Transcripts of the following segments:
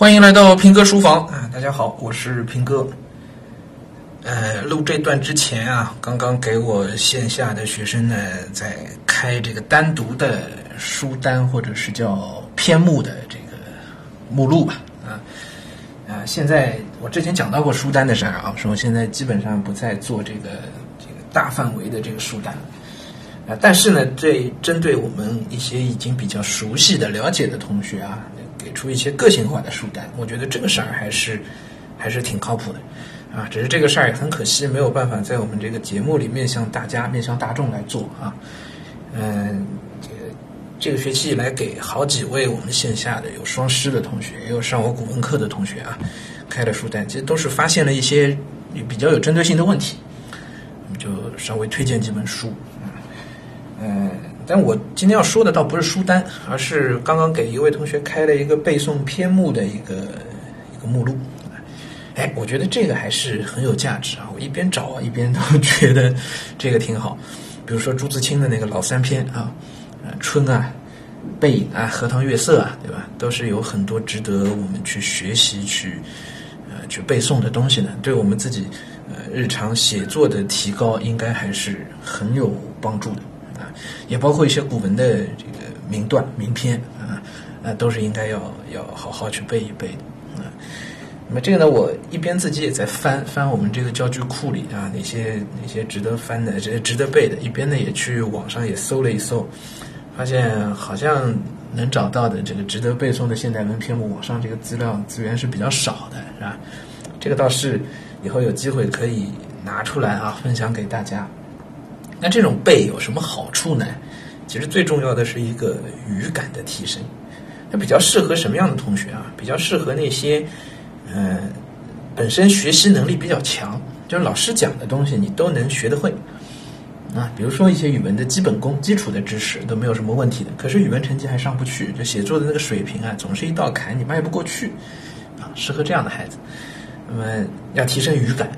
欢迎来到平哥书房啊！大家好，我是平哥。呃，录这段之前啊，刚刚给我线下的学生呢在开这个单独的书单或者是叫篇目的这个目录吧啊啊！现在我之前讲到过书单的事儿啊，说我现在基本上不再做这个这个大范围的这个书单啊，但是呢，对针对我们一些已经比较熟悉的了解的同学啊。给出一些个性化的书单，我觉得这个事儿还是还是挺靠谱的，啊，只是这个事儿也很可惜，没有办法在我们这个节目里面向大家、面向大众来做啊。嗯，这个这个学期以来，给好几位我们线下的有双师的同学，也有上我古文课的同学啊，开的书单，其实都是发现了一些比较有针对性的问题，就稍微推荐几本书，嗯。但我今天要说的倒不是书单，而是刚刚给一位同学开了一个背诵篇目的一个一个目录。哎，我觉得这个还是很有价值啊！我一边找啊，一边都觉得这个挺好。比如说朱自清的那个老三篇啊，啊，春啊，背影啊，荷塘月色啊，对吧？都是有很多值得我们去学习、去呃去背诵的东西呢，对我们自己呃日常写作的提高，应该还是很有帮助的。也包括一些古文的这个名段、名篇啊，啊，都是应该要要好好去背一背的啊。那么这个呢，我一边自己也在翻翻我们这个教具库里啊，哪些哪些值得翻的、这些值得背的，一边呢也去网上也搜了一搜，发现好像能找到的这个值得背诵的现代文篇目，网上这个资料资源是比较少的，是吧？这个倒是以后有机会可以拿出来啊，分享给大家。那这种背有什么好处呢？其实最重要的是一个语感的提升。它比较适合什么样的同学啊？比较适合那些，嗯，本身学习能力比较强，就是老师讲的东西你都能学得会啊。比如说一些语文的基本功、基础的知识都没有什么问题的，可是语文成绩还上不去，就写作的那个水平啊，总是一道坎，你迈不过去啊。适合这样的孩子，那么要提升语感。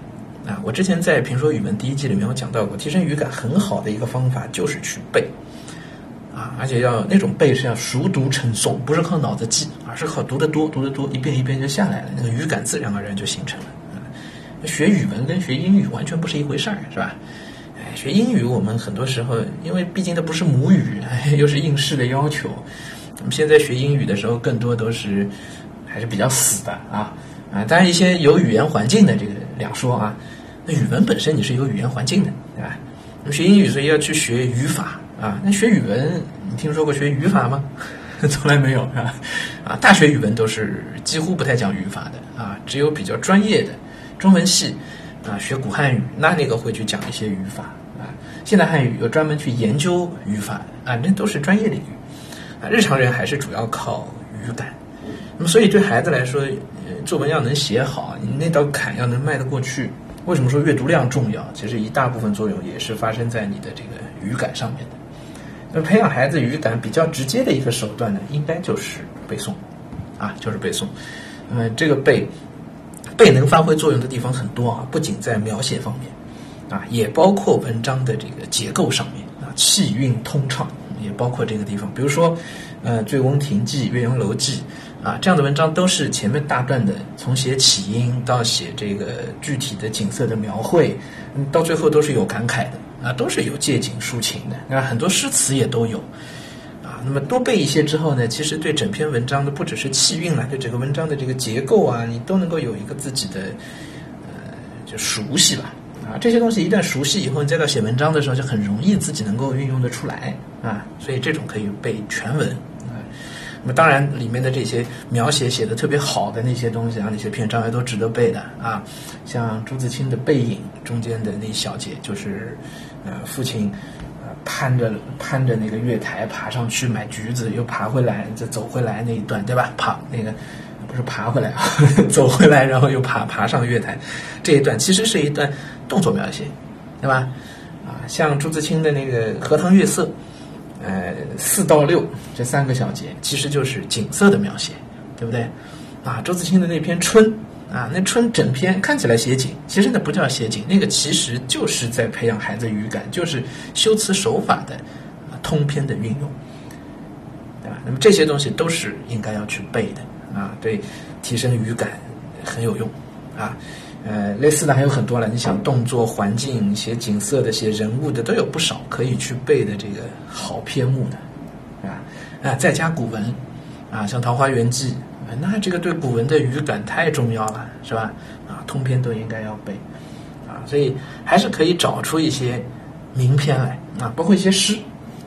啊，我之前在评说语文第一季里面，我讲到过，提升语感很好的一个方法就是去背，啊，而且要那种背是要熟读成诵，不是靠脑子记，而是靠读得多，读得多，一遍一遍就下来了，那个语感自然而然就形成了。啊，学语文跟学英语完全不是一回事儿，是吧？哎，学英语我们很多时候，因为毕竟它不是母语，又是应试的要求，我们现在学英语的时候，更多都是还是比较死的啊啊，当然一些有语言环境的这个两说啊。那语文本身你是有语言环境的，对吧？学英语所以要去学语法啊。那学语文，你听说过学语法吗？从来没有，是吧？啊，大学语文都是几乎不太讲语法的啊，只有比较专业的中文系啊，学古汉语，那那个会去讲一些语法啊。现代汉语有专门去研究语法啊，那都是专业领域啊。日常人还是主要靠语感。那么，所以对孩子来说，作文要能写好，你那道坎要能迈得过去。为什么说阅读量重要？其实一大部分作用也是发生在你的这个语感上面的。那培养孩子语感比较直接的一个手段呢，应该就是背诵，啊，就是背诵。那么这个背，背能发挥作用的地方很多啊，不仅在描写方面，啊，也包括文章的这个结构上面啊，气韵通畅，也包括这个地方。比如说，呃，《醉翁亭记》《岳阳楼记》。啊，这样的文章都是前面大段的，从写起因到写这个具体的景色的描绘，嗯，到最后都是有感慨的，啊，都是有借景抒情的，啊，很多诗词也都有，啊，那么多背一些之后呢，其实对整篇文章的不只是气韵了，对整个文章的这个结构啊，你都能够有一个自己的，呃，就熟悉吧，啊，这些东西一旦熟悉以后，你再到写文章的时候就很容易自己能够运用得出来，啊，所以这种可以背全文。那么当然，里面的这些描写写的特别好的那些东西啊，那些篇章也都值得背的啊。像朱自清的《背影》中间的那一小节，就是呃父亲呃攀着攀着那个月台爬上去买橘子，又爬回来再走回来那一段，对吧？爬那个不是爬回来啊，走回来然后又爬爬上月台这一段，其实是一段动作描写，对吧？啊，像朱自清的那个《荷塘月色》。呃，四到六这三个小节其实就是景色的描写，对不对？啊，周自清的那篇《春》啊，那春整篇看起来写景，其实那不叫写景，那个其实就是在培养孩子语感，就是修辞手法的通篇的运用，对吧？那么这些东西都是应该要去背的啊，对提升语感很有用啊。呃，类似的还有很多了。你想动作、环境、写景色的、写人物的都有不少可以去背的这个好篇目的，啊啊，再加古文啊，像《桃花源记》，那这个对古文的语感太重要了，是吧？啊，通篇都应该要背啊，所以还是可以找出一些名篇来啊，包括一些诗，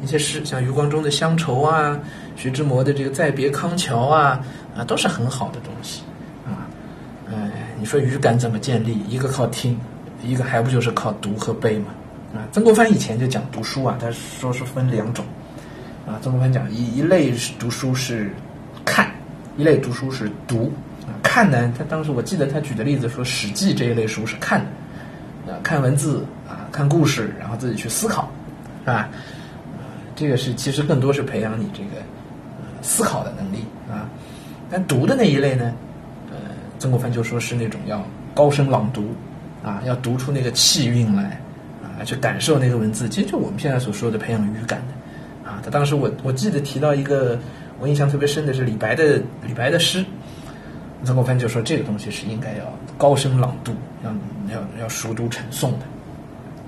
一些诗，像余光中的《乡愁》啊，徐志摩的这个《再别康桥》啊，啊，都是很好的东西。你说语感怎么建立？一个靠听，一个还不就是靠读和背嘛？啊，曾国藩以前就讲读书啊，他说是分两种，啊，曾国藩讲一一类读书是看，一类读书是读。啊，看呢，他当时我记得他举的例子说，《史记》这一类书是看，啊，看文字啊，看故事，然后自己去思考，是吧？这个是其实更多是培养你这个思考的能力啊。但读的那一类呢？曾国藩就说是那种要高声朗读，啊，要读出那个气韵来，啊，去感受那个文字。其实就我们现在所说的培养语感的，啊，他当时我我记得提到一个我印象特别深的是李白的李白的诗，曾国藩就说这个东西是应该要高声朗读，要要要熟读成诵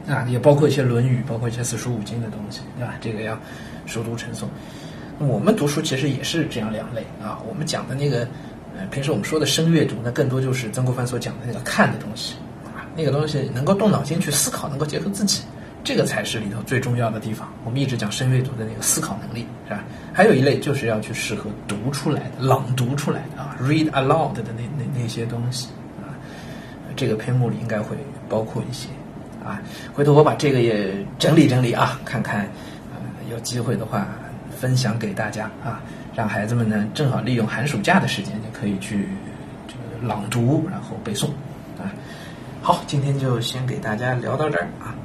的，啊，也包括一些《论语》，包括一些四书五经的东西，对吧？这个要熟读成诵。我们读书其实也是这样两类啊，我们讲的那个。平时我们说的深阅读，那更多就是曾国藩所讲的那个看的东西啊，那个东西能够动脑筋去思考，能够结合自己，这个才是里头最重要的地方。我们一直讲深阅读的那个思考能力，是吧？还有一类就是要去适合读出来的、朗读出来的啊，read aloud 的那那那些东西啊，这个篇目里应该会包括一些啊。回头我把这个也整理整理啊，看看啊，有机会的话分享给大家啊。让孩子们呢，正好利用寒暑假的时间，就可以去这个朗读，然后背诵，啊，好，今天就先给大家聊到这儿啊。